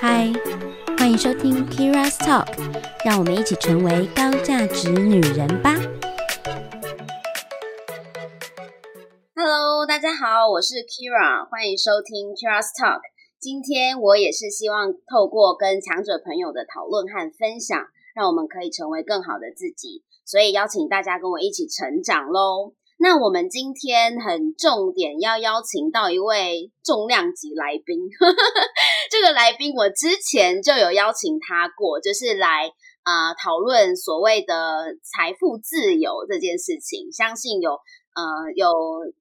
嗨，欢迎收听 Kira's Talk，让我们一起成为高价值女人吧。Hello，大家好，我是 Kira，欢迎收听 Kira's Talk。今天我也是希望透过跟强者朋友的讨论和分享，让我们可以成为更好的自己，所以邀请大家跟我一起成长喽。那我们今天很重点要邀请到一位重量级来宾，这个来宾我之前就有邀请他过，就是来啊讨论所谓的财富自由这件事情。相信有呃有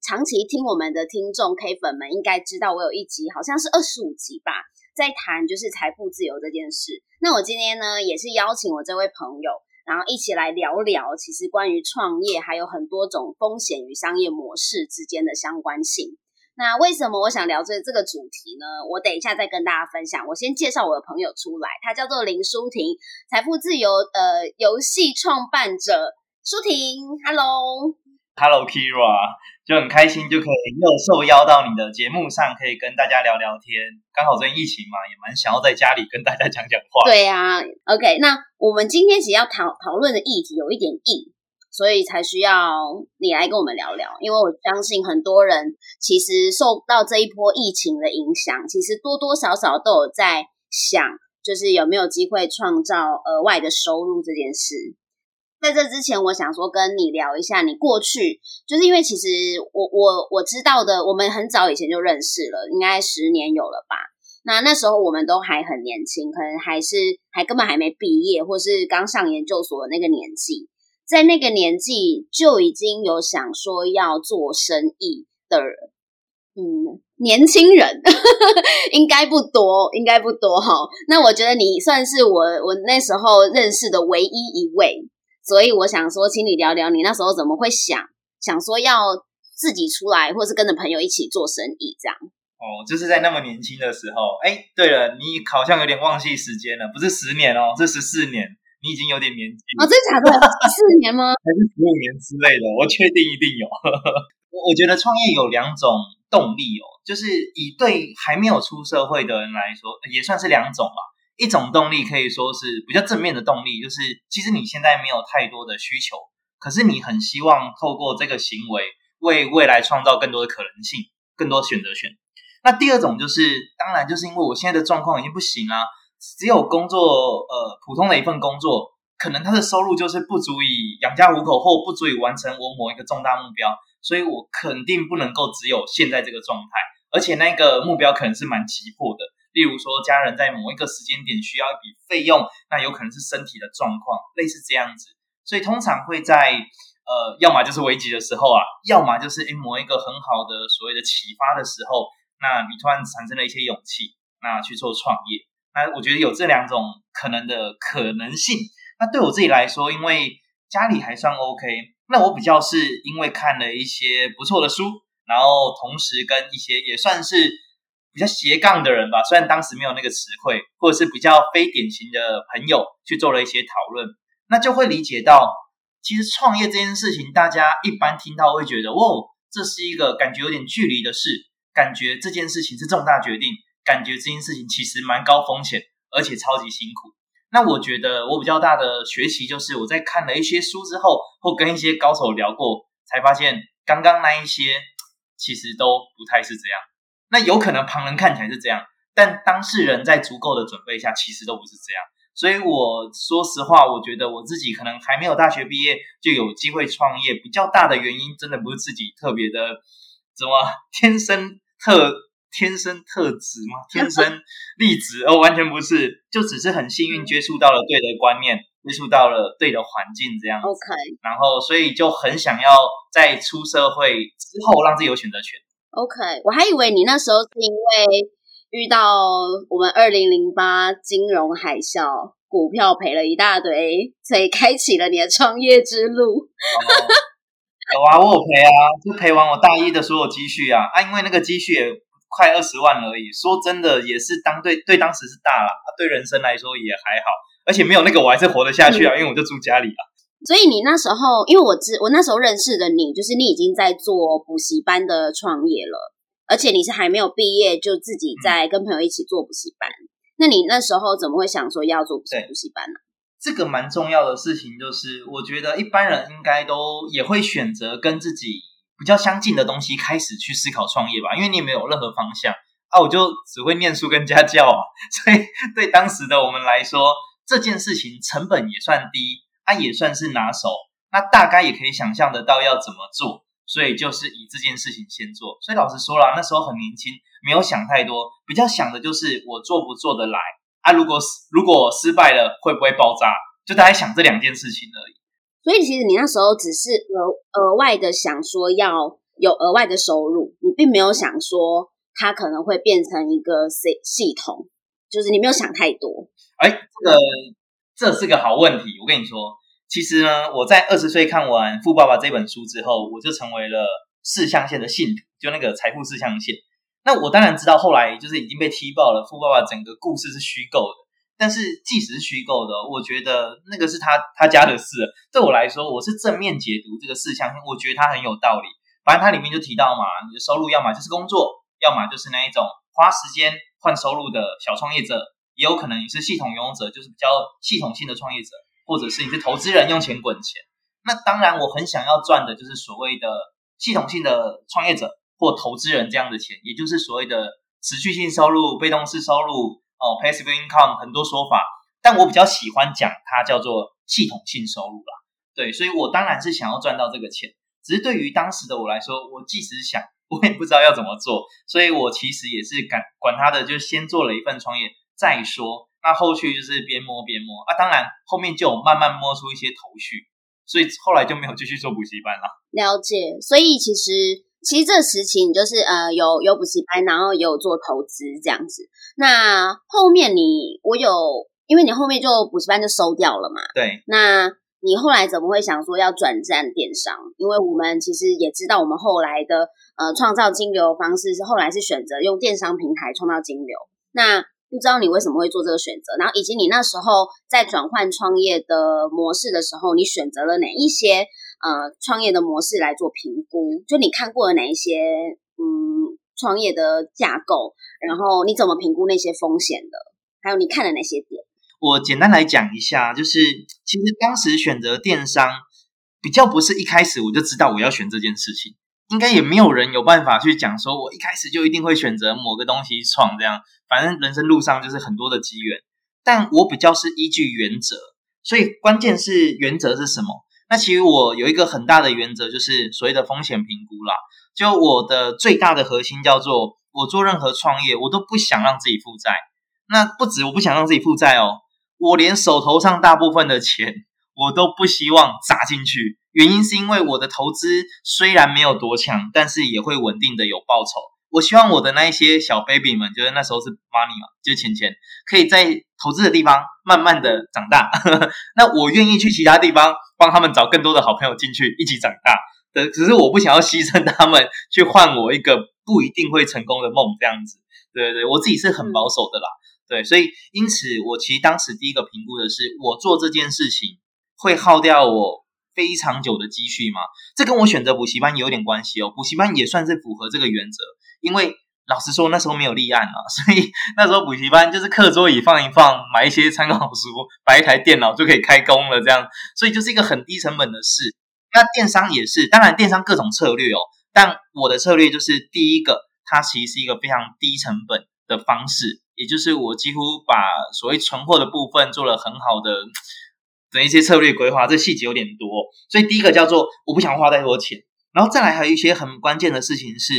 长期听我们的听众 K 粉们应该知道，我有一集好像是二十五集吧，在谈就是财富自由这件事。那我今天呢也是邀请我这位朋友。然后一起来聊聊，其实关于创业还有很多种风险与商业模式之间的相关性。那为什么我想聊这这个主题呢？我等一下再跟大家分享。我先介绍我的朋友出来，他叫做林舒婷，财富自由呃游戏创办者。舒婷，Hello Hello Kira。就很开心，就可以又受邀到你的节目上，可以跟大家聊聊天。刚好最近疫情嘛，也蛮想要在家里跟大家讲讲话。对啊，OK，那我们今天其实要讨讨论的议题有一点硬，所以才需要你来跟我们聊聊。因为我相信很多人其实受到这一波疫情的影响，其实多多少少都有在想，就是有没有机会创造额外的收入这件事。在这之前，我想说跟你聊一下，你过去就是因为其实我我我知道的，我们很早以前就认识了，应该十年有了吧？那那时候我们都还很年轻，可能还是还根本还没毕业，或是刚上研究所的那个年纪，在那个年纪就已经有想说要做生意的人，嗯，年轻人 应该不多，应该不多哈。那我觉得你算是我我那时候认识的唯一一位。所以我想说，请你聊聊你那时候怎么会想想说要自己出来，或是跟着朋友一起做生意这样？哦，就是在那么年轻的时候。哎，对了，你好像有点忘记时间了，不是十年哦，是十四年，你已经有点年纪哦，真的假的？十四年吗？还是十五年之类的？我确定一定有。我我觉得创业有两种动力哦，就是以对还没有出社会的人来说，也算是两种嘛。一种动力可以说是比较正面的动力，就是其实你现在没有太多的需求，可是你很希望透过这个行为为未来创造更多的可能性、更多选择权。那第二种就是，当然就是因为我现在的状况已经不行啊，只有工作呃普通的一份工作，可能他的收入就是不足以养家糊口，或不足以完成我某一个重大目标，所以我肯定不能够只有现在这个状态，而且那个目标可能是蛮急迫的。例如说，家人在某一个时间点需要一笔费用，那有可能是身体的状况，类似这样子，所以通常会在呃，要么就是危急的时候啊，要么就是诶某一个很好的所谓的启发的时候，那你突然产生了一些勇气，那去做创业。那我觉得有这两种可能的可能性。那对我自己来说，因为家里还算 OK，那我比较是因为看了一些不错的书，然后同时跟一些也算是。比较斜杠的人吧，虽然当时没有那个词汇，或者是比较非典型的朋友去做了一些讨论，那就会理解到，其实创业这件事情，大家一般听到会觉得，哦，这是一个感觉有点距离的事，感觉这件事情是重大决定，感觉这件事情其实蛮高风险，而且超级辛苦。那我觉得我比较大的学习就是，我在看了一些书之后，或跟一些高手聊过，才发现刚刚那一些其实都不太是这样。那有可能旁人看起来是这样，但当事人在足够的准备下，其实都不是这样。所以我说实话，我觉得我自己可能还没有大学毕业就有机会创业，比较大的原因真的不是自己特别的怎么天生特天生特质吗？天生丽质哦，完全不是，就只是很幸运接触到了对的观念，接触到了对的环境这样。OK，然后所以就很想要在出社会之后让自己有选择权。OK，我还以为你那时候是因为遇到我们二零零八金融海啸，股票赔了一大堆，所以开启了你的创业之路。有啊，我有赔啊，就赔完我大一的所有积蓄啊啊！因为那个积蓄也快二十万而已，说真的也是当对对当时是大了，对人生来说也还好，而且没有那个我还是活得下去啊，因为我就住家里啊。所以你那时候，因为我知我那时候认识的你，就是你已经在做补习班的创业了。而且你是还没有毕业就自己在跟朋友一起做补习班。那你那时候怎么会想说要做补习班呢？这个蛮重要的事情就是，我觉得一般人应该都也会选择跟自己比较相近的东西开始去思考创业吧，因为你也没有任何方向啊，我就只会念书跟家教啊，所以对当时的我们来说，这件事情成本也算低，它也算是拿手，那大概也可以想象得到要怎么做。所以就是以这件事情先做。所以老实说了，那时候很年轻，没有想太多，比较想的就是我做不做得来啊？如果如果失败了，会不会爆炸？就大概想这两件事情而已。所以其实你那时候只是额额外的想说要有额外的收入，你并没有想说它可能会变成一个系系统，就是你没有想太多。哎，这个这是个好问题，我跟你说。其实呢，我在二十岁看完《富爸爸》这本书之后，我就成为了四象限的信徒，就那个财富四象限。那我当然知道，后来就是已经被踢爆了，《富爸爸》整个故事是虚构的。但是即使是虚构的，我觉得那个是他他家的事。对我来说，我是正面解读这个四象限，我觉得它很有道理。反正它里面就提到嘛，你的收入要么就是工作，要么就是那一种花时间换收入的小创业者，也有可能你是系统拥有者，就是比较系统性的创业者。或者是你是投资人用钱滚钱，那当然我很想要赚的就是所谓的系统性的创业者或投资人这样的钱，也就是所谓的持续性收入、被动式收入哦，passive income 很多说法，但我比较喜欢讲它叫做系统性收入啦。对，所以我当然是想要赚到这个钱，只是对于当时的我来说，我即使想，我也不知道要怎么做，所以我其实也是管管他的，就先做了一份创业再说。那后续就是边摸边摸啊，当然后面就有慢慢摸出一些头绪，所以后来就没有继续做补习班了。了解，所以其实其实这时期你就是呃有有补习班，然后也有做投资这样子。那后面你我有，因为你后面就补习班就收掉了嘛。对。那你后来怎么会想说要转战电商？因为我们其实也知道，我们后来的呃创造金流方式是后来是选择用电商平台创造金流。那不知道你为什么会做这个选择，然后以及你那时候在转换创业的模式的时候，你选择了哪一些呃创业的模式来做评估？就你看过了哪一些嗯创业的架构，然后你怎么评估那些风险的？还有你看了哪些点？我简单来讲一下，就是其实当时选择电商比较不是一开始我就知道我要选这件事情。应该也没有人有办法去讲说，我一开始就一定会选择某个东西创这样。反正人生路上就是很多的机缘，但我比较是依据原则，所以关键是原则是什么？那其实我有一个很大的原则，就是所谓的风险评估啦。就我的最大的核心叫做，我做任何创业，我都不想让自己负债。那不止我不想让自己负债哦，我连手头上大部分的钱，我都不希望砸进去。原因是因为我的投资虽然没有多强，但是也会稳定的有报酬。我希望我的那一些小 baby 们，就是那时候是 money 嘛，就钱钱，可以在投资的地方慢慢的长大。那我愿意去其他地方帮他们找更多的好朋友进去一起长大。的，只是我不想要牺牲他们去换我一个不一定会成功的梦这样子。对对对，我自己是很保守的啦。对，所以因此我其实当时第一个评估的是，我做这件事情会耗掉我。非常久的积蓄吗？这跟我选择补习班有点关系哦。补习班也算是符合这个原则，因为老实说那时候没有立案啊，所以那时候补习班就是课桌椅放一放，买一些参考书，摆一台电脑就可以开工了，这样，所以就是一个很低成本的事。那电商也是，当然电商各种策略哦，但我的策略就是第一个，它其实是一个非常低成本的方式，也就是我几乎把所谓存货的部分做了很好的。的一些策略规划，这细节有点多，所以第一个叫做我不想花太多钱，然后再来还有一些很关键的事情是，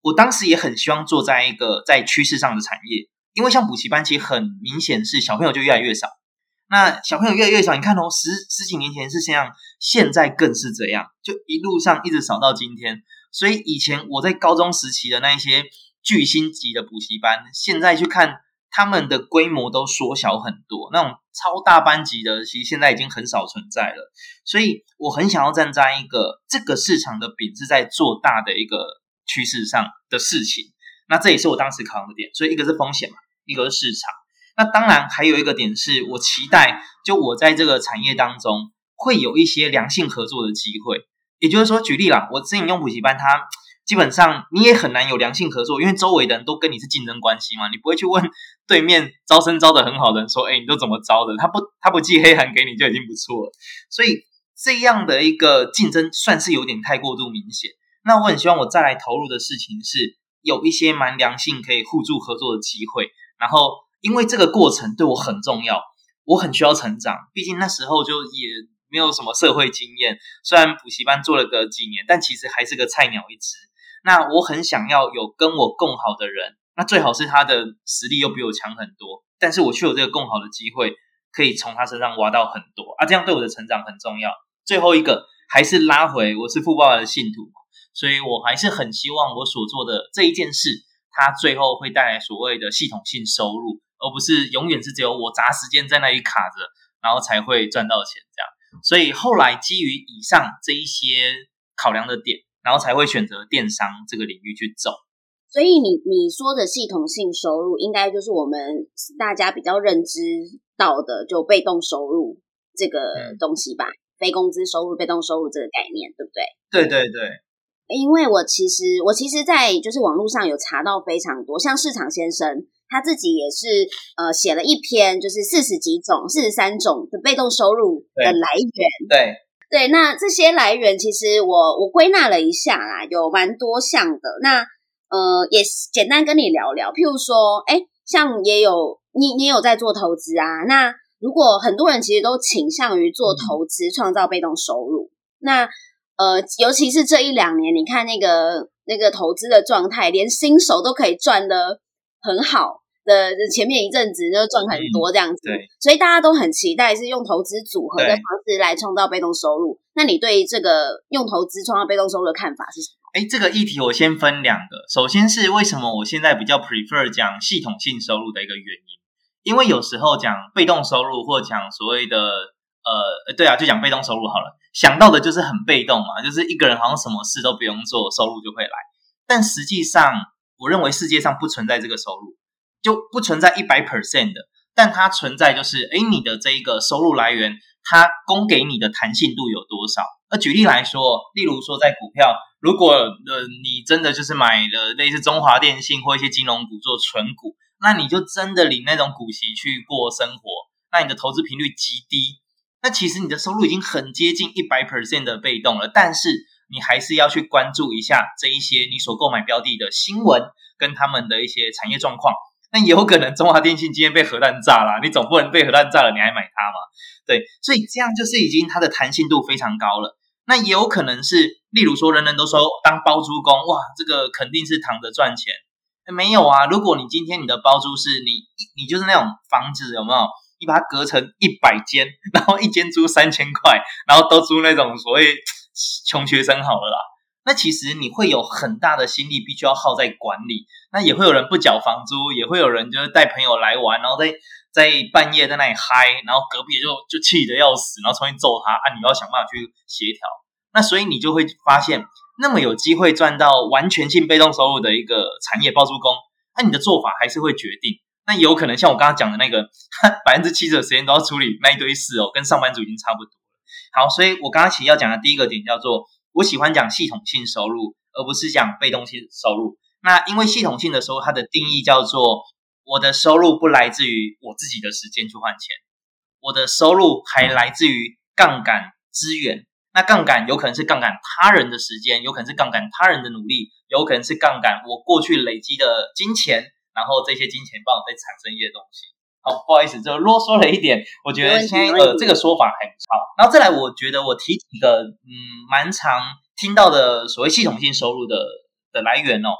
我当时也很希望做在一个在趋势上的产业，因为像补习班其实很明显是小朋友就越来越少，那小朋友越来越少，你看哦，十十几年前是这样，现在更是这样，就一路上一直少到今天，所以以前我在高中时期的那一些巨星级的补习班，现在去看。他们的规模都缩小很多，那种超大班级的，其实现在已经很少存在了。所以我很想要站在一个这个市场的饼是在做大的一个趋势上的事情。那这也是我当时考量的点。所以一个是风险嘛，一个是市场。那当然还有一个点是我期待，就我在这个产业当中会有一些良性合作的机会。也就是说，举例啦，我之前用补习班，它基本上你也很难有良性合作，因为周围的人都跟你是竞争关系嘛，你不会去问对面招生招的很好的人说，哎，你都怎么招的？他不 他不寄黑函给你就已经不错了。所以这样的一个竞争算是有点太过度明显。那我很希望我再来投入的事情是有一些蛮良性可以互助合作的机会，然后因为这个过程对我很重要，我很需要成长，毕竟那时候就也。没有什么社会经验，虽然补习班做了个几年，但其实还是个菜鸟一只。那我很想要有跟我共好的人，那最好是他的实力又比我强很多，但是我却有这个共好的机会，可以从他身上挖到很多啊，这样对我的成长很重要。最后一个还是拉回，我是富爸爸的信徒，所以我还是很希望我所做的这一件事，它最后会带来所谓的系统性收入，而不是永远是只有我砸时间在那里卡着，然后才会赚到钱这样。所以后来基于以上这一些考量的点，然后才会选择电商这个领域去走。所以你你说的系统性收入，应该就是我们大家比较认知到的，就被动收入这个东西吧？非工资收入、被动收入这个概念，对不对？对对对。因为我其实我其实，在就是网络上有查到非常多，像市场先生。他自己也是呃写了一篇，就是四十几种、四十三种的被动收入的来源。对对，那这些来源其实我我归纳了一下啦，有蛮多项的。那呃也简单跟你聊聊，譬如说，哎，像也有你你有在做投资啊。那如果很多人其实都倾向于做投资，创造被动收入，那呃尤其是这一两年，你看那个那个投资的状态，连新手都可以赚的很好。的前面一阵子就赚很多这样子，所以大家都很期待是用投资组合的方式来创造被动收入。那你对这个用投资创造被动收入的看法是什么？哎，这个议题我先分两个。首先是为什么我现在比较 prefer 讲系统性收入的一个原因，因为有时候讲被动收入或讲所谓的呃，对啊，就讲被动收入好了，想到的就是很被动嘛，就是一个人好像什么事都不用做，收入就会来。但实际上，我认为世界上不存在这个收入。就不存在一百 percent 的，但它存在就是，哎，你的这一个收入来源，它供给你的弹性度有多少？那举例来说，例如说在股票，如果呃你真的就是买了类似中华电信或一些金融股做纯股，那你就真的领那种股息去过生活，那你的投资频率极低，那其实你的收入已经很接近一百 percent 的被动了，但是你还是要去关注一下这一些你所购买标的的新闻跟他们的一些产业状况。那有可能中华电信今天被核弹炸了，你总不能被核弹炸了你还买它嘛？对，所以这样就是已经它的弹性度非常高了。那也有可能是，例如说人人都说当包租公，哇，这个肯定是躺着赚钱。没有啊，如果你今天你的包租是你你就是那种房子有没有？你把它隔成一百间，然后一间租三千块，然后都租那种所谓穷学生好了啦。那其实你会有很大的心力，必须要耗在管理。那也会有人不缴房租，也会有人就是带朋友来玩，然后在在半夜在那里嗨，然后隔壁就就气得要死，然后重新揍他啊！你要想办法去协调。那所以你就会发现，那么有机会赚到完全性被动收入的一个产业包租公，那你的做法还是会决定。那有可能像我刚刚讲的那个，百分之七十的时间都要处理那一堆事哦，跟上班族已经差不多了。好，所以我刚刚其实要讲的第一个点叫做。我喜欢讲系统性收入，而不是讲被动性收入。那因为系统性的收入，它的定义叫做我的收入不来自于我自己的时间去换钱，我的收入还来自于杠杆资源。那杠杆有可能是杠杆他人的时间，有可能是杠杆他人的努力，有可能是杠杆我过去累积的金钱，然后这些金钱帮我再产生一些东西。好，不好意思，就啰嗦了一点。我觉得现在呃这个说法还不错。然后再来，我觉得我提几个嗯蛮常听到的所谓系统性收入的的来源哦。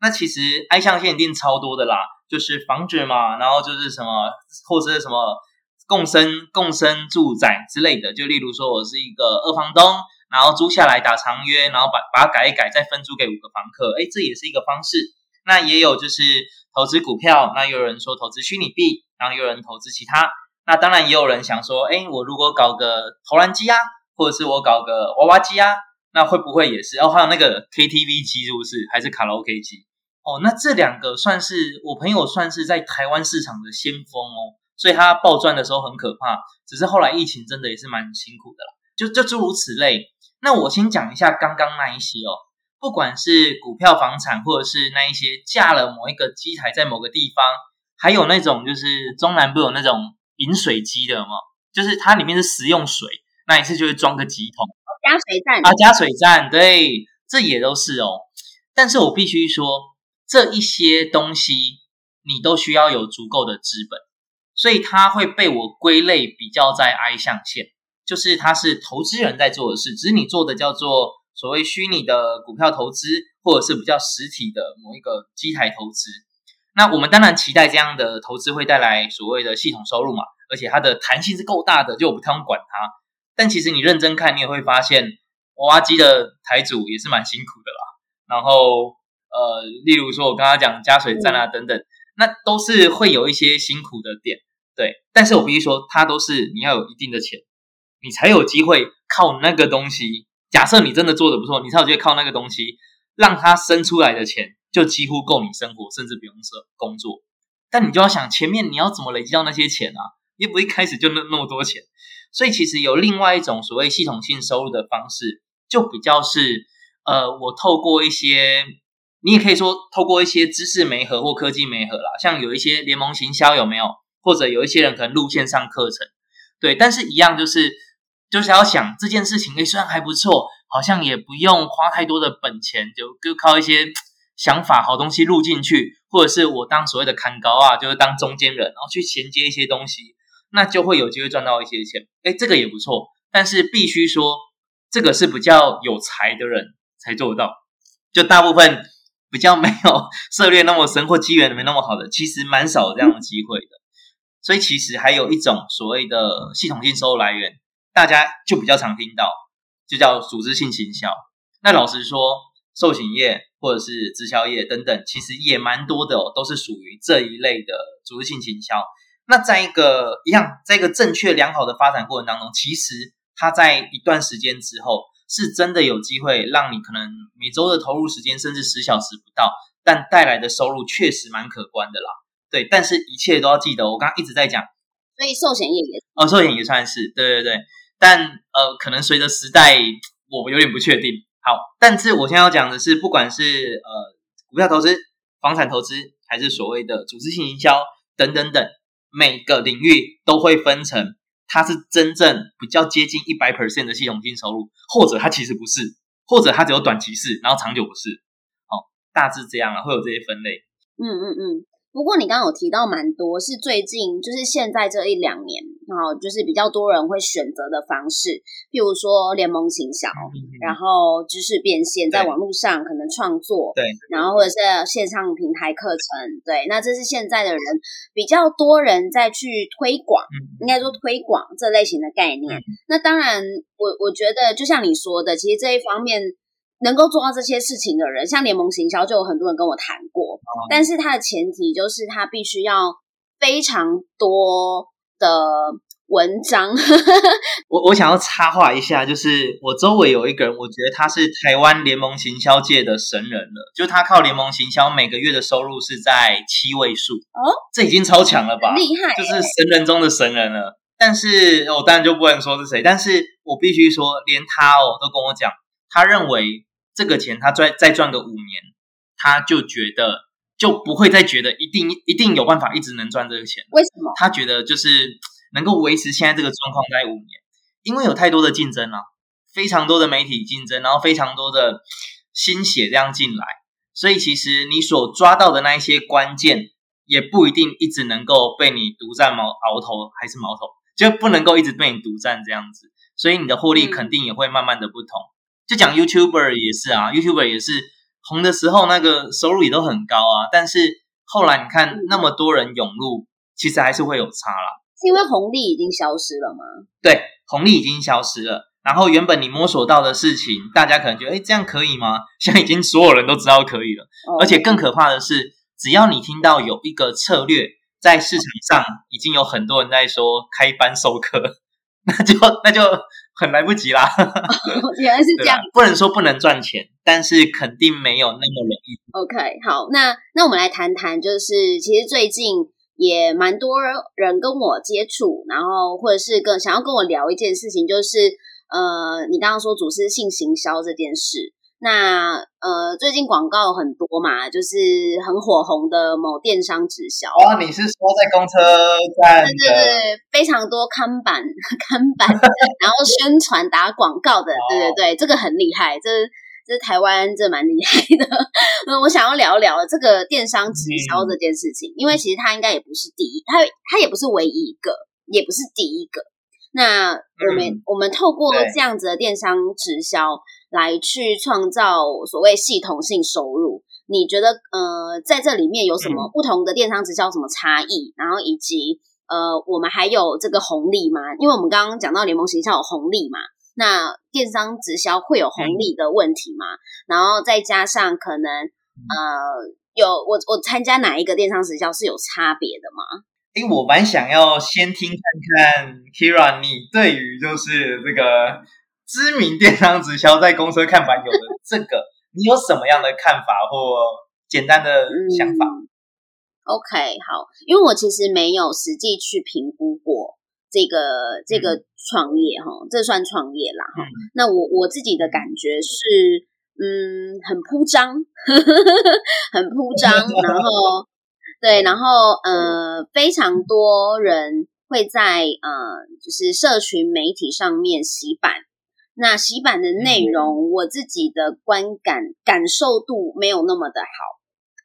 那其实 I 象限一定超多的啦，就是房子嘛，然后就是什么或者是什么共生共生住宅之类的。就例如说我是一个二房东，然后租下来打长约，然后把把它改一改，再分租给五个房客，哎，这也是一个方式。那也有就是投资股票，那有人说投资虚拟币。然后有人投资其他，那当然也有人想说，哎，我如果搞个投篮机啊，或者是我搞个娃娃机啊，那会不会也是？哦，还有那个 KTV 机是不是？还是卡拉 OK 机？哦，那这两个算是我朋友算是在台湾市场的先锋哦，所以他暴赚的时候很可怕。只是后来疫情真的也是蛮辛苦的啦，就就诸如此类。那我先讲一下刚刚那一些哦，不管是股票、房产，或者是那一些架了某一个机台在某个地方，还有那种就是中南部有那种饮水机的嘛，就是它里面是食用水，那一次就会装个几桶加水站啊，加水站，对，这也都是哦。但是我必须说，这一些东西你都需要有足够的资本，所以它会被我归类比较在 I 象限，就是它是投资人在做的事，只是你做的叫做所谓虚拟的股票投资，或者是比较实体的某一个机台投资。那我们当然期待这样的投资会带来所谓的系统收入嘛，而且它的弹性是够大的，就我不太用管它。但其实你认真看，你也会发现，娃娃机的台主也是蛮辛苦的啦。然后，呃，例如说，我刚刚讲加水站啊等等，那都是会有一些辛苦的点，对。但是我必须说，它都是你要有一定的钱，你才有机会靠那个东西。假设你真的做的不错，你才有机会靠那个东西让它生出来的钱就几乎够你生活，甚至不用说工作。但你就要想前面你要怎么累积到那些钱啊？也不一开始就那那么多钱。所以其实有另外一种所谓系统性收入的方式，就比较是。呃，我透过一些，你也可以说透过一些知识媒合或科技媒合啦，像有一些联盟行销有没有？或者有一些人可能录线上课程，对，但是一样就是就是要想这件事情，哎，虽然还不错，好像也不用花太多的本钱，就就靠一些想法好东西录进去，或者是我当所谓的看高啊，就是当中间人，然后去衔接一些东西，那就会有机会赚到一些钱，哎，这个也不错，但是必须说这个是比较有才的人。才做得到，就大部分比较没有 涉猎那么深或机缘没那么好的，其实蛮少这样的机会的。所以其实还有一种所谓的系统性收入来源，大家就比较常听到，就叫组织性行销。那老实说，寿险业或者是直销业等等，其实也蛮多的哦，都是属于这一类的组织性行销。那在一个一样，在一个正确良好的发展过程当中，其实它在一段时间之后。是真的有机会让你可能每周的投入时间甚至十小时不到，但带来的收入确实蛮可观的啦。对，但是一切都要记得，我刚刚一直在讲，所以寿险业也哦，寿险也算是对对对，但呃，可能随着时代，我有点不确定。好，但是我现在要讲的是，不管是呃股票投资、房产投资，还是所谓的组织性营销等等等，每个领域都会分成。它是真正比较接近一百 percent 的系统性收入，或者它其实不是，或者它只有短期是，然后长久不是。好，大致这样啊，会有这些分类。嗯嗯嗯。不过你刚刚有提到蛮多，是最近就是现在这一两年，然后就是比较多人会选择的方式，譬如说联盟行销，然后知识变现，在网络上可能创作，对，然后或者是线上平台课程，对，那这是现在的人比较多人在去推广，应该说推广这类型的概念。那当然，我我觉得就像你说的，其实这一方面。能够做到这些事情的人，像联盟行销，就有很多人跟我谈过。但是他的前提就是他必须要非常多的文章。我我想要插话一下，就是我周围有一个人，我觉得他是台湾联盟行销界的神人了。就他靠联盟行销，每个月的收入是在七位数。哦，这已经超强了吧？厉害，就是神人中的神人了。但是我当然就不能说是谁，但是我必须说，连他哦都跟我讲，他认为。这个钱他赚再赚个五年，他就觉得就不会再觉得一定一定有办法一直能赚这个钱。为什么？他觉得就是能够维持现在这个状况在五年，因为有太多的竞争了，非常多的媒体竞争，然后非常多的心血这样进来，所以其实你所抓到的那一些关键，也不一定一直能够被你独占毛鳌头还是矛头，就不能够一直被你独占这样子，所以你的获利肯定也会慢慢的不同。就讲 YouTuber 也是啊，YouTuber 也是红的时候那个收入也都很高啊，但是后来你看那么多人涌入，其实还是会有差啦。是因为红利已经消失了吗？对，红利已经消失了。然后原本你摸索到的事情，大家可能觉得，哎，这样可以吗？现在已经所有人都知道可以了。而且更可怕的是，只要你听到有一个策略在市场上已经有很多人在说开班授课，那就那就。很来不及啦，原来是这样。不能说不能赚钱，但是肯定没有那么容易。OK，好，那那我们来谈谈，就是其实最近也蛮多人跟我接触，然后或者是跟想要跟我聊一件事情，就是呃，你刚刚说组织性行销这件事。那呃，最近广告很多嘛，就是很火红的某电商直销。哦，你是说在公车站？对对对，非常多看板、看板，然后宣传打广告的。对对对，这个很厉害，这这台湾这蛮厉害的。那 我想要聊聊这个电商直销这件事情，因为其实它应该也不是第一，它它也不是唯一一个，也不是第一个。那我们我们透过这样子的电商直销来去创造所谓系统性收入，你觉得呃在这里面有什么不同的电商直销什么差异？然后以及呃我们还有这个红利吗？因为我们刚刚讲到联盟形象有红利嘛，那电商直销会有红利的问题吗？然后再加上可能呃有我我参加哪一个电商直销是有差别的吗？因为我蛮想要先听看看 Kira，你对于就是这个知名电商直销在公车看板有的这个，你有什么样的看法或简单的想法？OK，好，因为我其实没有实际去评估过这个这个创业哈，这算创业啦哈。那我我自己的感觉是，嗯，很铺张，很铺张，然后。对，然后呃，非常多人会在呃，就是社群媒体上面洗版。那洗版的内容，我自己的观感感受度没有那么的好，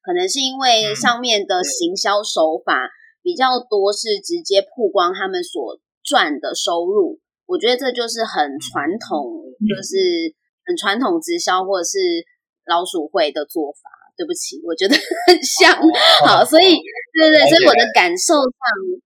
可能是因为上面的行销手法比较多，是直接曝光他们所赚的收入。我觉得这就是很传统，就是很传统直销或者是老鼠会的做法。对不起，我觉得很像，好，所以对对，所以我的感受上、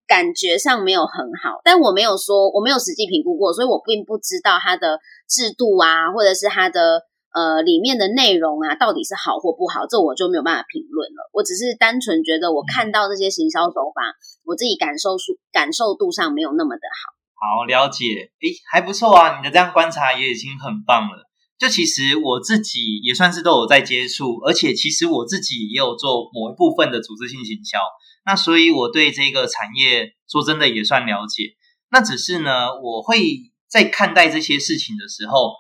感觉上没有很好，但我没有说我没有实际评估过，所以我并不知道它的制度啊，或者是它的呃里面的内容啊，到底是好或不好，这我就没有办法评论了。我只是单纯觉得，我看到这些行销手法，我自己感受数感受度上没有那么的好。好，了解，诶，还不错啊，你的这样观察也已经很棒了。就其实我自己也算是都有在接触，而且其实我自己也有做某一部分的组织性行销，那所以我对这个产业说真的也算了解。那只是呢，我会在看待这些事情的时候，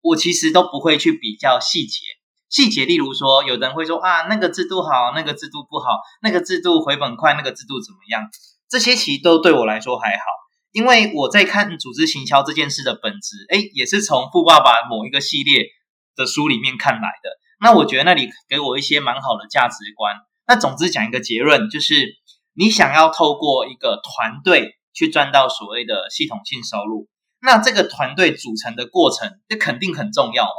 我其实都不会去比较细节。细节，例如说，有人会说啊，那个制度好，那个制度不好，那个制度回本快，那个制度怎么样？这些其实都对我来说还好。因为我在看组织行销这件事的本质，哎，也是从富爸爸某一个系列的书里面看来的。那我觉得那里给我一些蛮好的价值观。那总之讲一个结论，就是你想要透过一个团队去赚到所谓的系统性收入，那这个团队组成的过程，这肯定很重要嘛。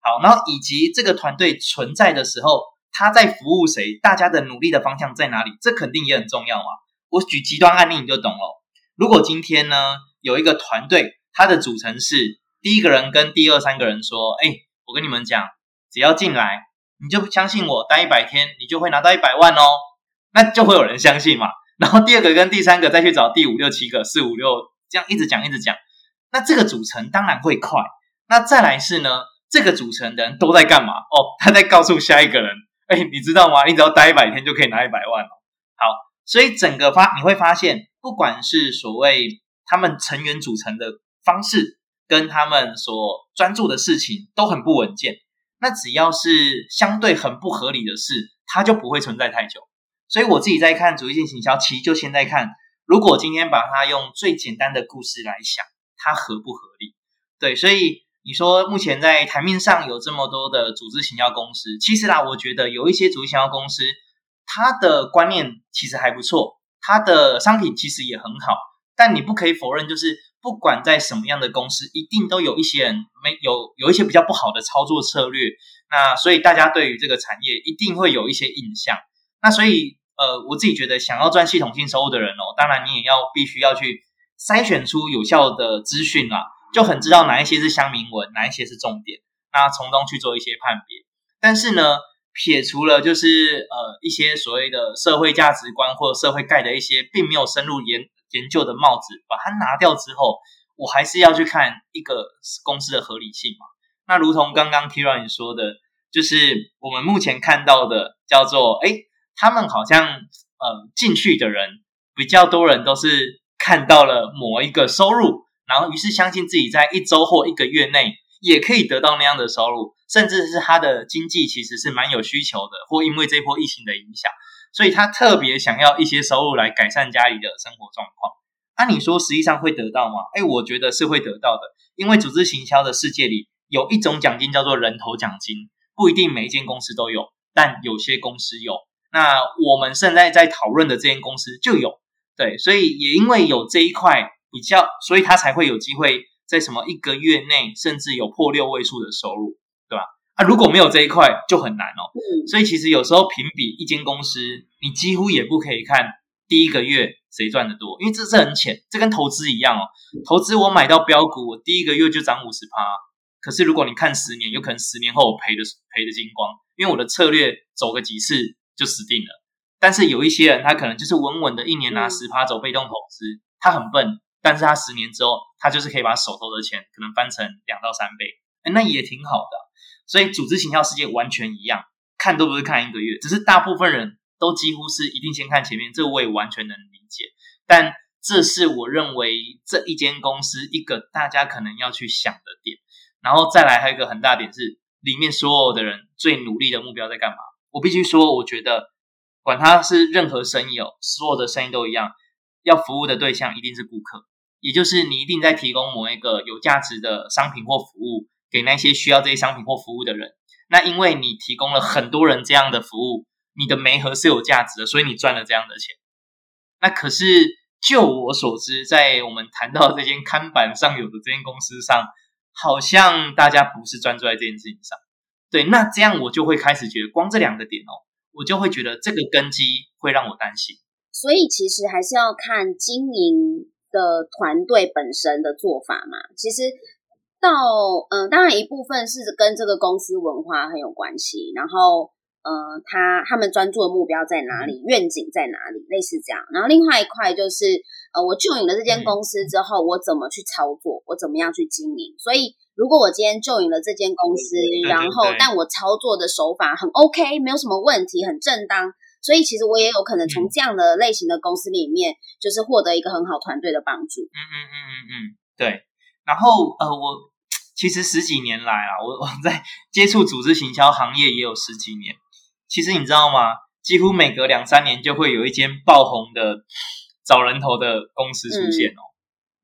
好，然后以及这个团队存在的时候，他在服务谁，大家的努力的方向在哪里，这肯定也很重要嘛。我举极端案例你就懂了。如果今天呢有一个团队，它的组成是第一个人跟第二三个人说：“哎，我跟你们讲，只要进来，你就相信我，待一百天，你就会拿到一百万哦。”那就会有人相信嘛。然后第二个跟第三个再去找第五六七个，四五六这样一直讲一直讲，那这个组成当然会快。那再来是呢，这个组成的人都在干嘛？哦，他在告诉下一个人：“哎，你知道吗？你只要待一百天就可以拿一百万哦。”好，所以整个发你会发现。不管是所谓他们成员组成的方式，跟他们所专注的事情都很不稳健，那只要是相对很不合理的事，它就不会存在太久。所以我自己在看主义性行销，其实就现在看，如果今天把它用最简单的故事来想，它合不合理？对，所以你说目前在台面上有这么多的组织行销公司，其实啦，我觉得有一些组织行销公司，它的观念其实还不错。它的商品其实也很好，但你不可以否认，就是不管在什么样的公司，一定都有一些人没有有一些比较不好的操作策略。那所以大家对于这个产业一定会有一些印象。那所以呃，我自己觉得想要赚系统性收入的人哦，当然你也要必须要去筛选出有效的资讯啦，就很知道哪一些是香明文，哪一些是重点，那从中去做一些判别。但是呢。撇除了就是呃一些所谓的社会价值观或者社会盖的一些并没有深入研研究的帽子，把它拿掉之后，我还是要去看一个公司的合理性嘛。那如同刚刚 Kira 你说的，就是我们目前看到的叫做哎，他们好像呃进去的人比较多人都是看到了某一个收入，然后于是相信自己在一周或一个月内也可以得到那样的收入，甚至是他的经济其实是蛮有需求的，或因为这波疫情的影响，所以他特别想要一些收入来改善家里的生活状况。那你说实际上会得到吗？哎，我觉得是会得到的，因为组织行销的世界里有一种奖金叫做人头奖金，不一定每一间公司都有，但有些公司有。那我们现在在讨论的这间公司就有，对，所以也因为有这一块比较，所以他才会有机会在什么一个月内甚至有破六位数的收入，对吧？啊，如果没有这一块就很难哦。嗯，所以其实有时候评比一间公司，你几乎也不可以看第一个月。谁赚的多？因为这是很浅，这跟投资一样哦。投资我买到标股，我第一个月就涨五十趴。可是如果你看十年，有可能十年后我赔的赔的精光，因为我的策略走个几次就死定了。但是有一些人，他可能就是稳稳的一年拿十趴走被动投资，他很笨，但是他十年之后，他就是可以把手头的钱可能翻成两到三倍，哎，那也挺好的。所以组织型销世界完全一样，看都不是看一个月，只是大部分人。都几乎是一定先看前面，这我也完全能理解。但这是我认为这一间公司一个大家可能要去想的点。然后再来还有一个很大点是，里面所有的人最努力的目标在干嘛？我必须说，我觉得管他是任何生意哦，所有的生意都一样，要服务的对象一定是顾客，也就是你一定在提供某一个有价值的商品或服务给那些需要这些商品或服务的人。那因为你提供了很多人这样的服务。你的媒合是有价值的，所以你赚了这样的钱。那可是就我所知，在我们谈到这间看板上有的这间公司上，好像大家不是专注在这件事情上。对，那这样我就会开始觉得，光这两个点哦，我就会觉得这个根基会让我担心。所以其实还是要看经营的团队本身的做法嘛。其实到嗯，当然一部分是跟这个公司文化很有关系，然后。呃，他他们专注的目标在哪里？愿景在哪里？类似这样。然后另外一块就是，呃，我就引了这间公司之后，我怎么去操作？我怎么样去经营？所以，如果我今天就营了这间公司，然后但我操作的手法很 OK，没有什么问题，很正当，所以其实我也有可能从这样的类型的公司里面，就是获得一个很好团队的帮助。嗯嗯嗯嗯嗯，对。然后呃，我其实十几年来啊，我我在接触组织行销行业也有十几年。其实你知道吗？几乎每隔两三年就会有一间爆红的找人头的公司出现哦。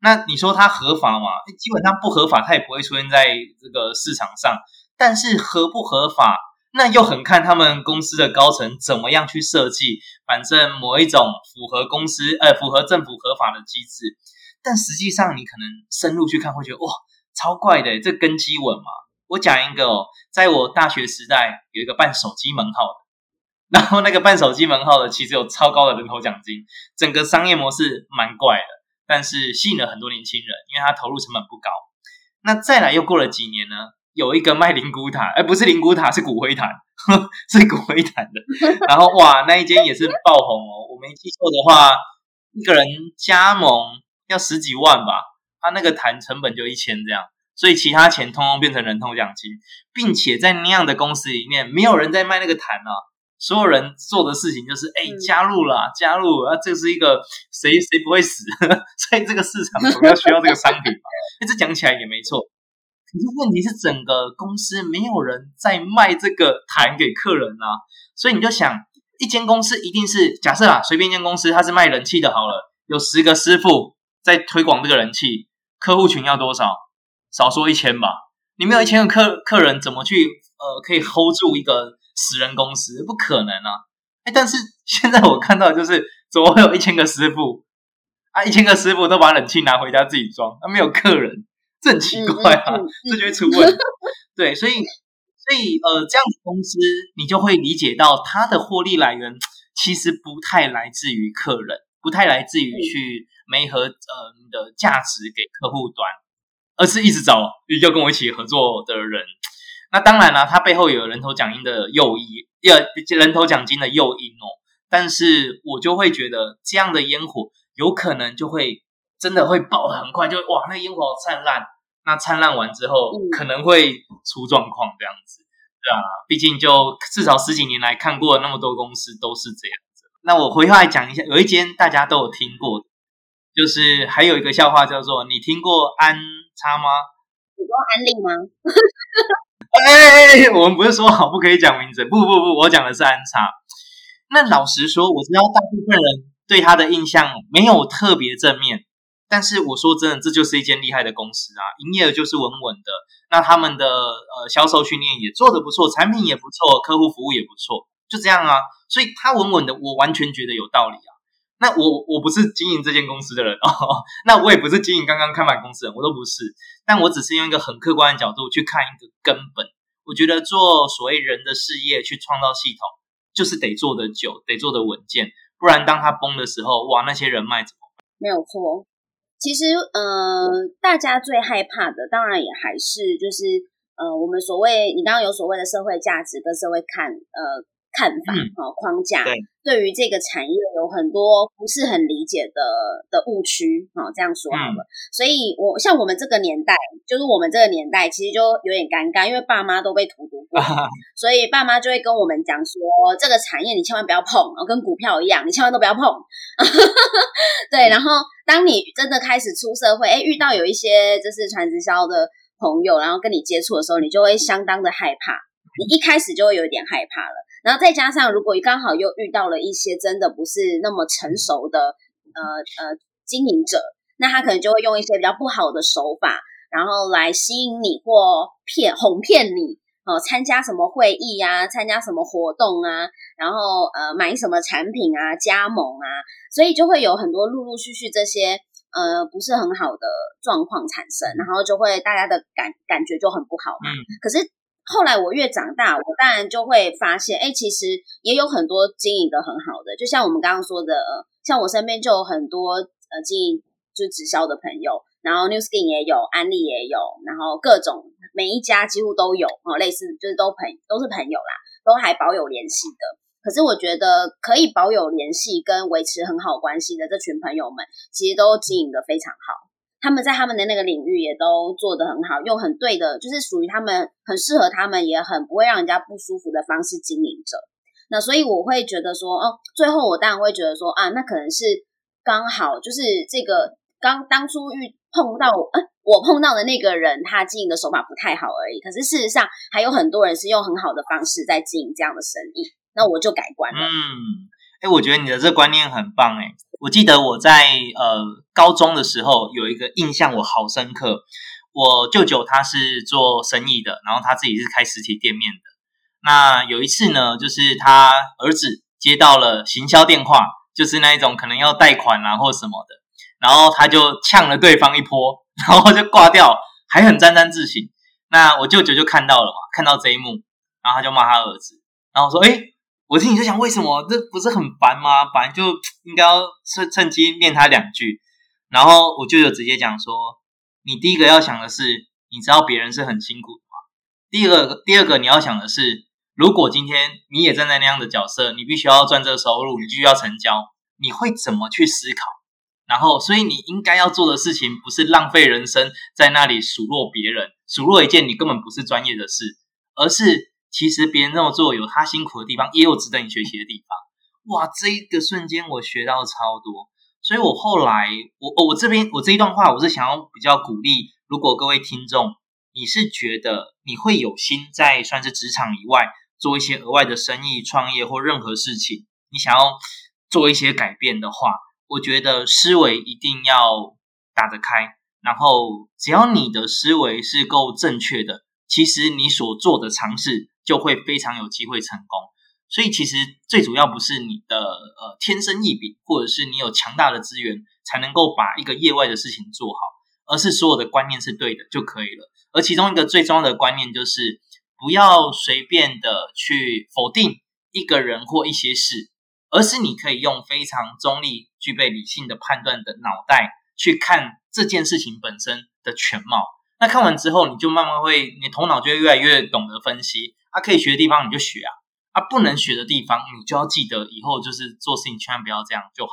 那你说它合法吗？基本上不合法，它也不会出现在这个市场上。但是合不合法，那又很看他们公司的高层怎么样去设计。反正某一种符合公司呃符合政府合法的机制，但实际上你可能深入去看，会觉得哇，超怪的，这根基稳吗？我讲一个哦，在我大学时代有一个办手机门号的，然后那个办手机门号的其实有超高的人头奖金，整个商业模式蛮怪的，但是吸引了很多年轻人，因为他投入成本不高。那再来又过了几年呢，有一个卖灵骨塔，哎，不是灵骨塔，是骨灰坛，是骨灰坛的。然后哇，那一间也是爆红哦，我没记错的话，一个人加盟要十几万吧，他那个坛成本就一千这样。所以其他钱通通变成人头奖金，并且在那样的公司里面，没有人在卖那个坛啊，所有人做的事情就是，哎，加入了，加入啊，这是一个谁谁不会死，所以这个市场总要需要这个商品吧。哎，这讲起来也没错，可是问题是整个公司没有人在卖这个坛给客人啊，所以你就想，一间公司一定是假设啊，随便一间公司它是卖人气的，好了，有十个师傅在推广这个人气，客户群要多少？少说一千吧，你没有一千个客客人，怎么去呃可以 hold 住一个十人公司？不可能啊！哎，但是 现在我看到就是，怎么会有一千个师傅啊？一千个师傅都把冷气拿回家自己装，那没有客人，这很奇怪啊！这就会出问题。对，所以所以呃，这样子公司你就会理解到，它的获利来源其实不太来自于客人，不太来自于去媒合呃你的价值给客户端。而是一直找要跟我一起合作的人，那当然了，它背后有人头奖金的诱因，要人头奖金的诱因哦。但是我就会觉得这样的烟火有可能就会真的会爆很快，就哇，那烟火灿烂，那灿烂完之后可能会出状况这样子，对啊，毕竟就至少十几年来看过那么多公司都是这样子。那我回来讲一下，有一间大家都有听过，就是还有一个笑话叫做你听过安。差吗？你说安利吗？哎，我们不是说好不可以讲名字？不不不，我讲的是安插。那老实说，我知道大部分人对他的印象没有特别正面，但是我说真的，这就是一间厉害的公司啊，营业额就是稳稳的，那他们的呃销售训练也做得不错，产品也不错，客户服务也不错，就这样啊。所以他稳稳的，我完全觉得有道理啊。那我我不是经营这间公司的人哦，那我也不是经营刚刚开满公司的人，我都不是。但我只是用一个很客观的角度去看一个根本。我觉得做所谓人的事业去创造系统，就是得做的久，得做的稳健，不然当他崩的时候，哇，那些人脉怎么办？没有错。其实，呃，大家最害怕的，当然也还是就是，呃，我们所谓你刚刚有所谓的社会价值跟社会看，呃。看法哈框架，对于这个产业有很多不是很理解的的误区哈，这样说好了。所以，我像我们这个年代，就是我们这个年代，其实就有点尴尬，因为爸妈都被荼毒过，所以爸妈就会跟我们讲说，这个产业你千万不要碰，跟股票一样，你千万都不要碰。对，然后当你真的开始出社会，哎，遇到有一些就是传直销的朋友，然后跟你接触的时候，你就会相当的害怕，你一开始就会有一点害怕了。然后再加上，如果刚好又遇到了一些真的不是那么成熟的呃呃经营者，那他可能就会用一些比较不好的手法，然后来吸引你或骗哄骗你哦，参加什么会议啊，参加什么活动啊，然后呃买什么产品啊，加盟啊，所以就会有很多陆陆续续这些呃不是很好的状况产生，然后就会大家的感感觉就很不好嘛。可是。后来我越长大，我当然就会发现，哎，其实也有很多经营的很好的，就像我们刚刚说的，像我身边就有很多呃经营就直销的朋友，然后 New Skin 也有，安利也有，然后各种每一家几乎都有哦，类似就是都朋都是朋友啦，都还保有联系的。可是我觉得可以保有联系跟维持很好关系的这群朋友们，其实都经营的非常好。他们在他们的那个领域也都做得很好，用很对的，就是属于他们很适合他们，也很不会让人家不舒服的方式经营着。那所以我会觉得说，哦，最后我当然会觉得说，啊，那可能是刚好就是这个刚当初遇碰到，呃，我碰到的那个人他经营的手法不太好而已。可是事实上还有很多人是用很好的方式在经营这样的生意，那我就改观了。嗯，哎，我觉得你的这观念很棒，哎。我记得我在呃高中的时候有一个印象，我好深刻。我舅舅他是做生意的，然后他自己是开实体店面的。那有一次呢，就是他儿子接到了行销电话，就是那一种可能要贷款啊或什么的，然后他就呛了对方一波，然后就挂掉，还很沾沾自喜。那我舅舅就看到了嘛，看到这一幕，然后他就骂他儿子，然后说：“哎。”我心里就想，为什么这不是很烦吗？本来就应该要趁趁机念他两句。然后我舅舅直接讲说：“你第一个要想的是，你知道别人是很辛苦的吗？第二个，第二个你要想的是，如果今天你也站在那样的角色，你必须要赚这个收入，你必须要成交，你会怎么去思考？然后，所以你应该要做的事情，不是浪费人生在那里数落别人，数落一件你根本不是专业的事，而是。”其实别人这么做有他辛苦的地方，也有值得你学习的地方。哇，这一个瞬间我学到超多，所以我后来我我这边我这一段话我是想要比较鼓励，如果各位听众你是觉得你会有心在算是职场以外做一些额外的生意、创业或任何事情，你想要做一些改变的话，我觉得思维一定要打得开，然后只要你的思维是够正确的，其实你所做的尝试。就会非常有机会成功，所以其实最主要不是你的呃天生异禀，或者是你有强大的资源才能够把一个业外的事情做好，而是所有的观念是对的就可以了。而其中一个最重要的观念就是不要随便的去否定一个人或一些事，而是你可以用非常中立、具备理性的判断的脑袋去看这件事情本身的全貌。那看完之后，你就慢慢会，你头脑就会越来越懂得分析。啊可以学的地方你就学啊，啊不能学的地方你就要记得，以后就是做事情千万不要这样就好。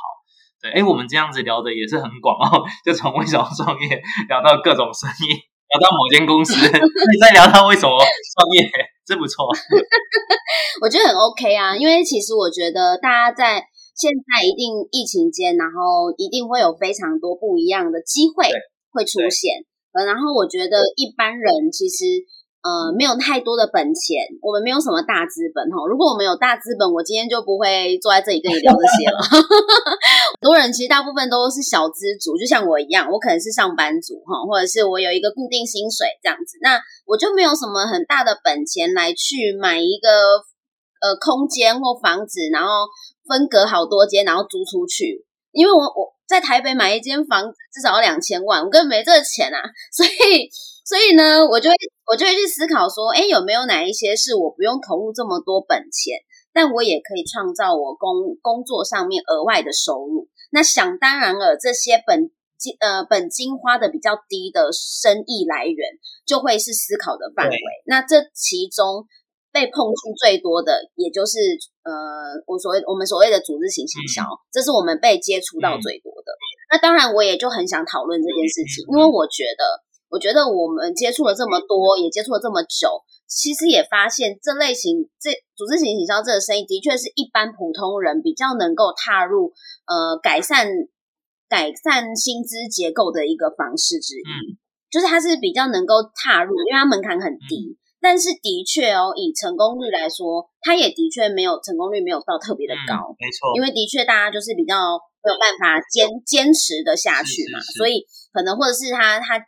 对，哎，我们这样子聊的也是很广哦，就从为什么创业聊到各种生意，聊到某间公司，再聊到为什么创业，真不错。我觉得很 OK 啊，因为其实我觉得大家在现在一定疫情间，然后一定会有非常多不一样的机会会出现。呃，然后我觉得一般人其实。呃，没有太多的本钱，我们没有什么大资本哈。如果我们有大资本，我今天就不会坐在这里跟你聊这些了。很多人其实大部分都是小资族，就像我一样，我可能是上班族哈，或者是我有一个固定薪水这样子，那我就没有什么很大的本钱来去买一个呃空间或房子，然后分隔好多间，然后租出去。因为我我在台北买一间房子至少要两千万，我根本没这个钱啊，所以。所以呢，我就会我就会去思考说，哎，有没有哪一些是我不用投入这么多本钱，但我也可以创造我工工作上面额外的收入？那想当然了，这些本金呃本金花的比较低的生意来源，就会是思考的范围。那这其中被碰触最多的，也就是呃我所谓我们所谓的组织型行销，这是我们被接触到最多的。那当然，我也就很想讨论这件事情，因为我觉得。我觉得我们接触了这么多，也接触了这么久，其实也发现这类型这组织型行销这个生意，的确是一般普通人比较能够踏入呃改善改善薪资结构的一个方式之一。就是它是比较能够踏入，因为它门槛很低。但是的确哦，以成功率来说，它也的确没有成功率没有到特别的高。没错，因为的确大家就是比较没有办法坚坚持的下去嘛，所以可能或者是他他。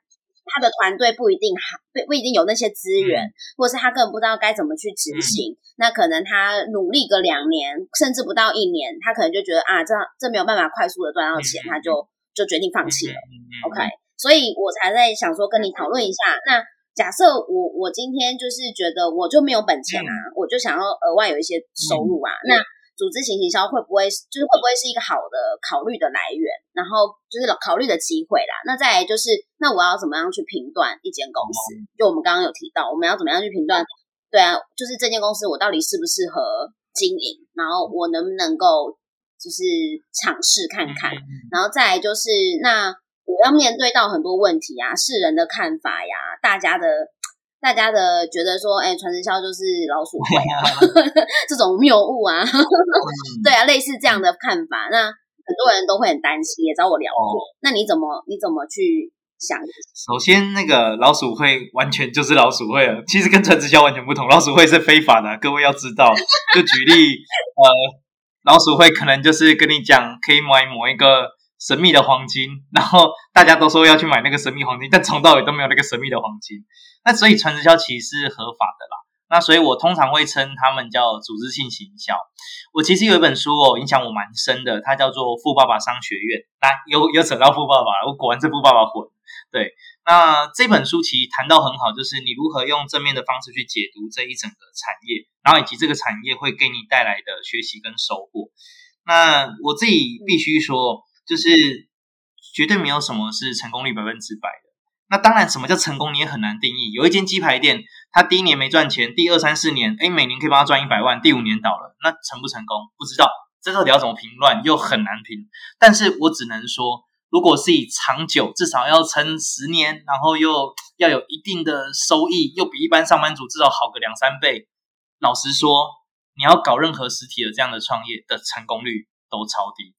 他的团队不一定好，不不一定有那些资源，或者是他根本不知道该怎么去执行。那可能他努力个两年，甚至不到一年，他可能就觉得啊，这这没有办法快速的赚到钱，他就就决定放弃了。OK，所以我才在想说跟你讨论一下。那假设我我今天就是觉得我就没有本钱啊，我就想要额外有一些收入啊，那。组织型行销会不会就是会不会是一个好的考虑的来源？然后就是考虑的机会啦。那再来就是，那我要怎么样去评断一间公司？就我们刚刚有提到，我们要怎么样去评断？对啊，就是这间公司我到底适不适合经营？然后我能不能够就是尝试看看？然后再来就是，那我要面对到很多问题啊，世人的看法呀，大家的。大家的觉得说，哎，传直销就是老鼠会啊，这种谬误啊，对啊，类似这样的看法，那很多人都会很担心，也找我聊过。那你怎么你怎么去想？首先，那个老鼠会完全就是老鼠会了，其实跟传直销完全不同。老鼠会是非法的，各位要知道。就举例，呃，老鼠会可能就是跟你讲，可以买某一个神秘的黄金，然后大家都说要去买那个神秘黄金，但从到尾都没有那个神秘的黄金。那所以传直销其实是合法的啦。那所以我通常会称他们叫组织性行销。我其实有一本书哦，影响我蛮深的，它叫做《富爸爸商学院》。那有有扯到富爸爸，我果然是富爸爸混。对，那这本书其实谈到很好，就是你如何用正面的方式去解读这一整个产业，然后以及这个产业会给你带来的学习跟收获。那我自己必须说，就是绝对没有什么是成功率百分之百的。那当然，什么叫成功你也很难定义。有一间鸡排店，它第一年没赚钱，第二三四年，哎，每年可以帮他赚一百万，第五年倒了，那成不成功不知道。这到底要怎么评论，又很难评。但是我只能说，如果是以长久，至少要撑十年，然后又要有一定的收益，又比一般上班族至少好个两三倍。老实说，你要搞任何实体的这样的创业的成功率都超低，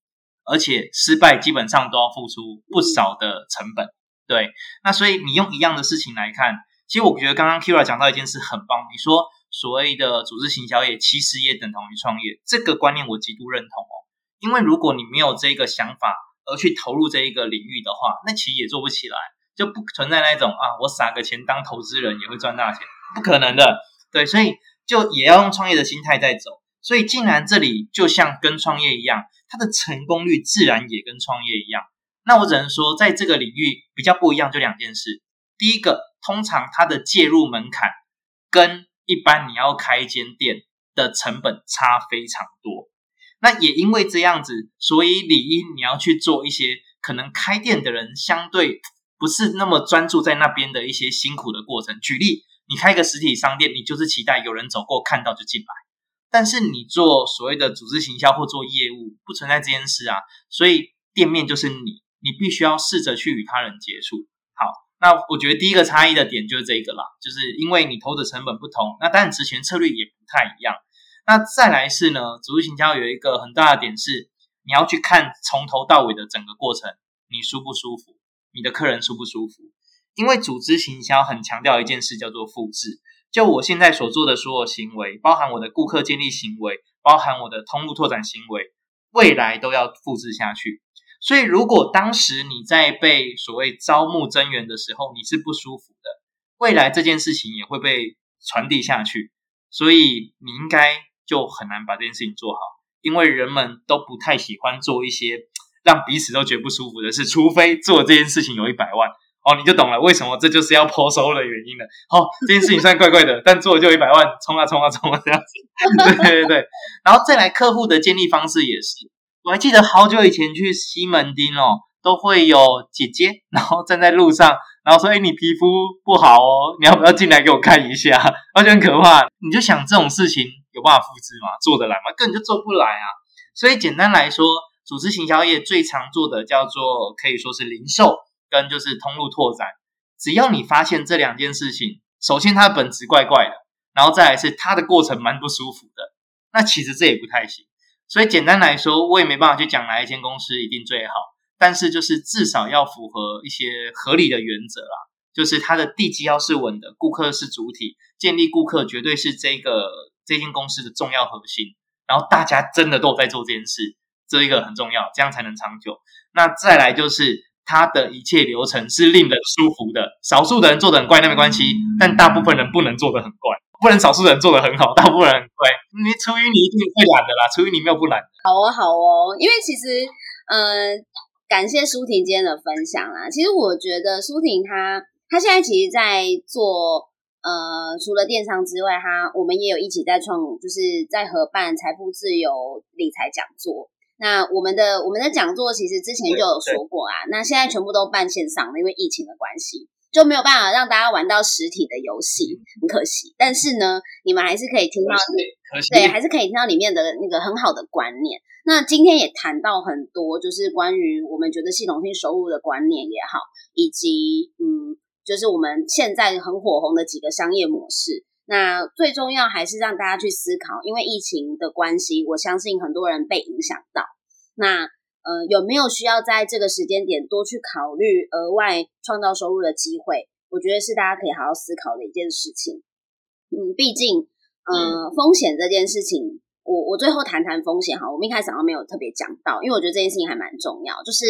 而且失败基本上都要付出不少的成本。对，那所以你用一样的事情来看，其实我觉得刚刚 Kira 讲到一件事很棒。你说所谓的组织行销业，其实也等同于创业，这个观念我极度认同哦。因为如果你没有这个想法而去投入这一个领域的话，那其实也做不起来，就不存在那种啊，我撒个钱当投资人也会赚大钱，不可能的。对，所以就也要用创业的心态在走。所以既然这里就像跟创业一样，它的成功率自然也跟创业一样。那我只能说，在这个领域比较不一样，就两件事。第一个，通常它的介入门槛跟一般你要开一间店的成本差非常多。那也因为这样子，所以理应你要去做一些可能开店的人相对不是那么专注在那边的一些辛苦的过程。举例，你开一个实体商店，你就是期待有人走过看到就进来。但是你做所谓的组织行销或做业务，不存在这件事啊。所以店面就是你。你必须要试着去与他人接触。好，那我觉得第一个差异的点就是这个啦，就是因为你投的成本不同，那当然执行策略也不太一样。那再来是呢，组织行销有一个很大的点是，你要去看从头到尾的整个过程，你舒不舒服，你的客人舒不舒服。因为组织行销很强调一件事，叫做复制。就我现在所做的所有行为，包含我的顾客建立行为，包含我的通路拓展行为，未来都要复制下去。所以，如果当时你在被所谓招募增援的时候，你是不舒服的，未来这件事情也会被传递下去。所以，你应该就很难把这件事情做好，因为人们都不太喜欢做一些让彼此都觉得不舒服的事，除非做这件事情有一百万。哦，你就懂了，为什么这就是要破收的原因了。哦，这件事情算怪怪的，但做就一百万，冲啊冲啊冲啊这样子。对对对，然后再来客户的建立方式也是，我还记得好久以前去西门町哦，都会有姐姐，然后站在路上，然后说：“哎，你皮肤不好哦，你要不要进来给我看一下？”而且很可怕，你就想这种事情有办法复制吗？做得来吗？根本就做不来啊。所以简单来说，组织行销业最常做的叫做可以说是零售。跟就是通路拓展，只要你发现这两件事情，首先它的本质怪怪的，然后再来是它的过程蛮不舒服的，那其实这也不太行。所以简单来说，我也没办法去讲哪一间公司一定最好，但是就是至少要符合一些合理的原则啦，就是它的地基要是稳的，顾客是主体，建立顾客绝对是这个这间公司的重要核心，然后大家真的都在做这件事，这一个很重要，这样才能长久。那再来就是。他的一切流程是令人舒服的，少数的人做的很怪那没关系，但大部分人不能做的很怪，不能少数人做的很好，大部分人很怪。你出于你一定会懒的啦，出于你没有不懒。好哦，好哦，因为其实，嗯，感谢舒婷今天的分享啦。其实我觉得舒婷她她现在其实，在做呃，除了电商之外，她我们也有一起在创，就是在合办财富自由理财讲座。那我们的我们的讲座其实之前就有说过啊，那现在全部都办线上了，因为疫情的关系就没有办法让大家玩到实体的游戏，很可惜。但是呢，你们还是可以听到，对，还是可以听到里面的那个很好的观念。那今天也谈到很多，就是关于我们觉得系统性收入的观念也好，以及嗯，就是我们现在很火红的几个商业模式。那最重要还是让大家去思考，因为疫情的关系，我相信很多人被影响到。那呃，有没有需要在这个时间点多去考虑额外创造收入的机会？我觉得是大家可以好好思考的一件事情。嗯，毕竟呃，风险这件事情，我我最后谈谈风险哈。我们一开始好像没有特别讲到，因为我觉得这件事情还蛮重要。就是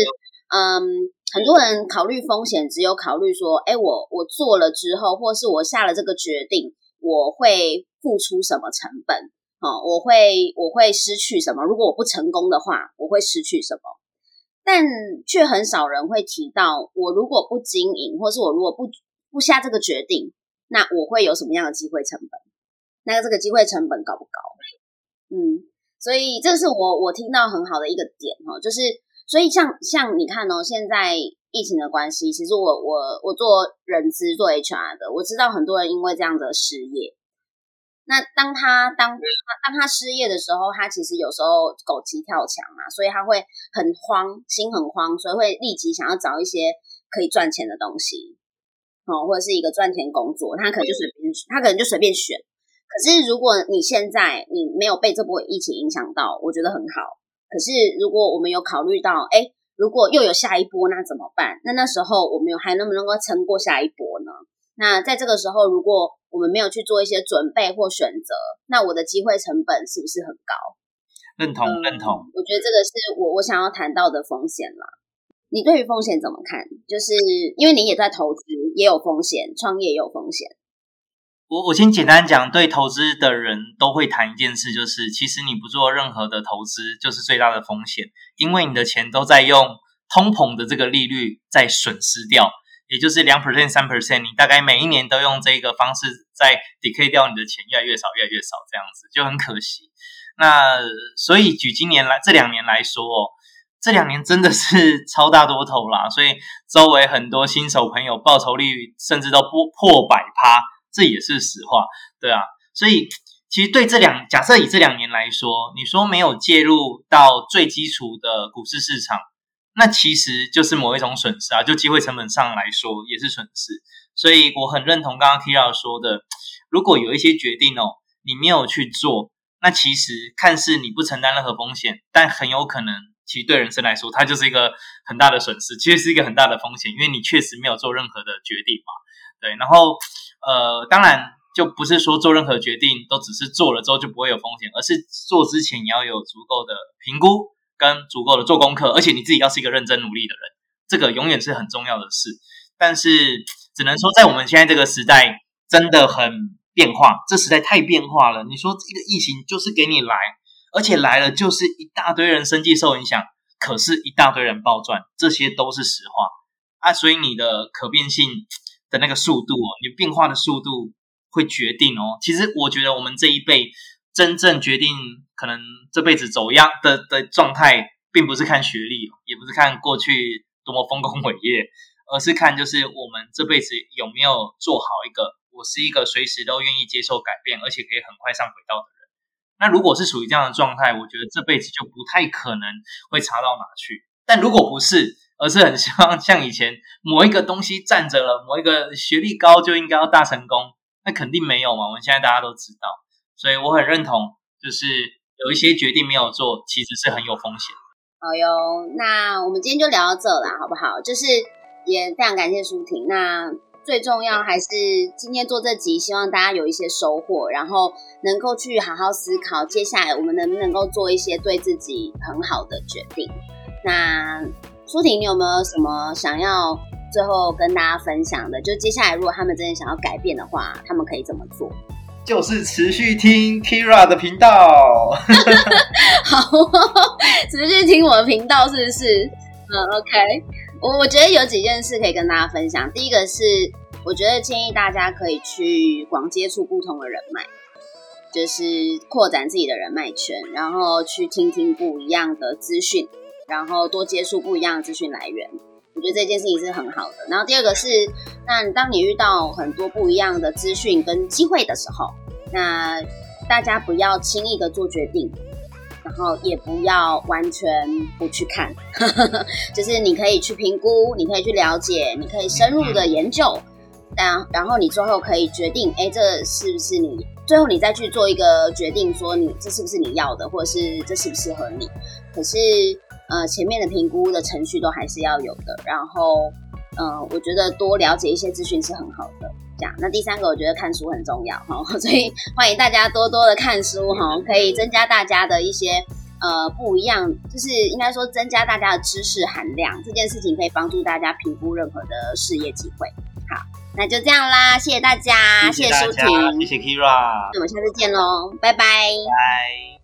嗯，很多人考虑风险，只有考虑说，哎，我我做了之后，或是我下了这个决定。我会付出什么成本？哦，我会我会失去什么？如果我不成功的话，我会失去什么？但却很少人会提到，我如果不经营，或是我如果不不下这个决定，那我会有什么样的机会成本？那这个机会成本高不高？嗯，所以这是我我听到很好的一个点哈，就是所以像像你看哦，现在。疫情的关系，其实我我我做人资做 HR 的，我知道很多人因为这样的失业。那当他当他当他失业的时候，他其实有时候狗急跳墙嘛，所以他会很慌，心很慌，所以会立即想要找一些可以赚钱的东西，哦，或者是一个赚钱工作，他可能就随便他可能就随便选。可是如果你现在你没有被这波疫情影响到，我觉得很好。可是如果我们有考虑到，哎。如果又有下一波，那怎么办？那那时候我们有还能不能够撑过下一波呢？那在这个时候，如果我们没有去做一些准备或选择，那我的机会成本是不是很高？认同，认同。我觉得这个是我我想要谈到的风险啦。你对于风险怎么看？就是因为你也在投资，也有风险，创业也有风险。我我先简单讲，对投资的人都会谈一件事，就是其实你不做任何的投资，就是最大的风险，因为你的钱都在用通膨的这个利率在损失掉，也就是两 percent 三 percent，你大概每一年都用这个方式在 decay 掉你的钱，越来越少，越来越少，这样子就很可惜。那所以举今年来这两年来说，这两年真的是 超大多头啦，所以周围很多新手朋友报酬率甚至都不破百趴。这也是实话，对啊，所以其实对这两假设以这两年来说，你说没有介入到最基础的股市市场，那其实就是某一种损失啊，就机会成本上来说也是损失。所以我很认同刚刚 Kira 说的，如果有一些决定哦，你没有去做，那其实看似你不承担任何风险，但很有可能其实对人生来说，它就是一个很大的损失，其实是一个很大的风险，因为你确实没有做任何的决定嘛。对，然后呃，当然就不是说做任何决定都只是做了之后就不会有风险，而是做之前你要有足够的评估跟足够的做功课，而且你自己要是一个认真努力的人，这个永远是很重要的事。但是只能说，在我们现在这个时代，真的很变化，这时代太变化了。你说这个疫情就是给你来，而且来了就是一大堆人生计受影响，可是一大堆人暴赚，这些都是实话啊。所以你的可变性的那个速度哦，你变化的速度会决定哦。其实我觉得我们这一辈真正决定可能这辈子走样的的状态，并不是看学历，也不是看过去多么丰功伟业。而是看，就是我们这辈子有没有做好一个，我是一个随时都愿意接受改变，而且可以很快上轨道的人。那如果是属于这样的状态，我觉得这辈子就不太可能会差到哪去。但如果不是，而是很希望像以前某一个东西站着了，某一个学历高就应该要大成功，那肯定没有嘛。我们现在大家都知道，所以我很认同，就是有一些决定没有做，其实是很有风险。好哟，那我们今天就聊到这了，好不好？就是。也非常感谢舒婷。那最重要还是今天做这集，希望大家有一些收获，然后能够去好好思考，接下来我们能不能够做一些对自己很好的决定。那舒婷，你有没有什么想要最后跟大家分享的？就接下来如果他们真的想要改变的话，他们可以怎么做？就是持续听 Kira 的频道。好，持续听我的频道是不是？嗯，OK。我我觉得有几件事可以跟大家分享。第一个是，我觉得建议大家可以去广接触不同的人脉，就是扩展自己的人脉圈，然后去听听不一样的资讯，然后多接触不一样的资讯来源。我觉得这件事情是很好的。然后第二个是，那当你遇到很多不一样的资讯跟机会的时候，那大家不要轻易的做决定。然后也不要完全不去看，就是你可以去评估，你可以去了解，你可以深入的研究，但然后你最后可以决定，哎，这是不是你？最后你再去做一个决定，说你这是不是你要的，或者是这适不适合你？可是呃，前面的评估的程序都还是要有的。然后嗯，我觉得多了解一些资讯是很好的。这样，那第三个我觉得看书很重要哈，所以欢迎大家多多的看书哈，可以增加大家的一些呃不一样，就是应该说增加大家的知识含量，这件事情可以帮助大家评估任何的事业机会。好，那就这样啦，谢谢大家，谢谢谢舒婷，谢谢 Kira，那我们下次见喽，拜拜，拜。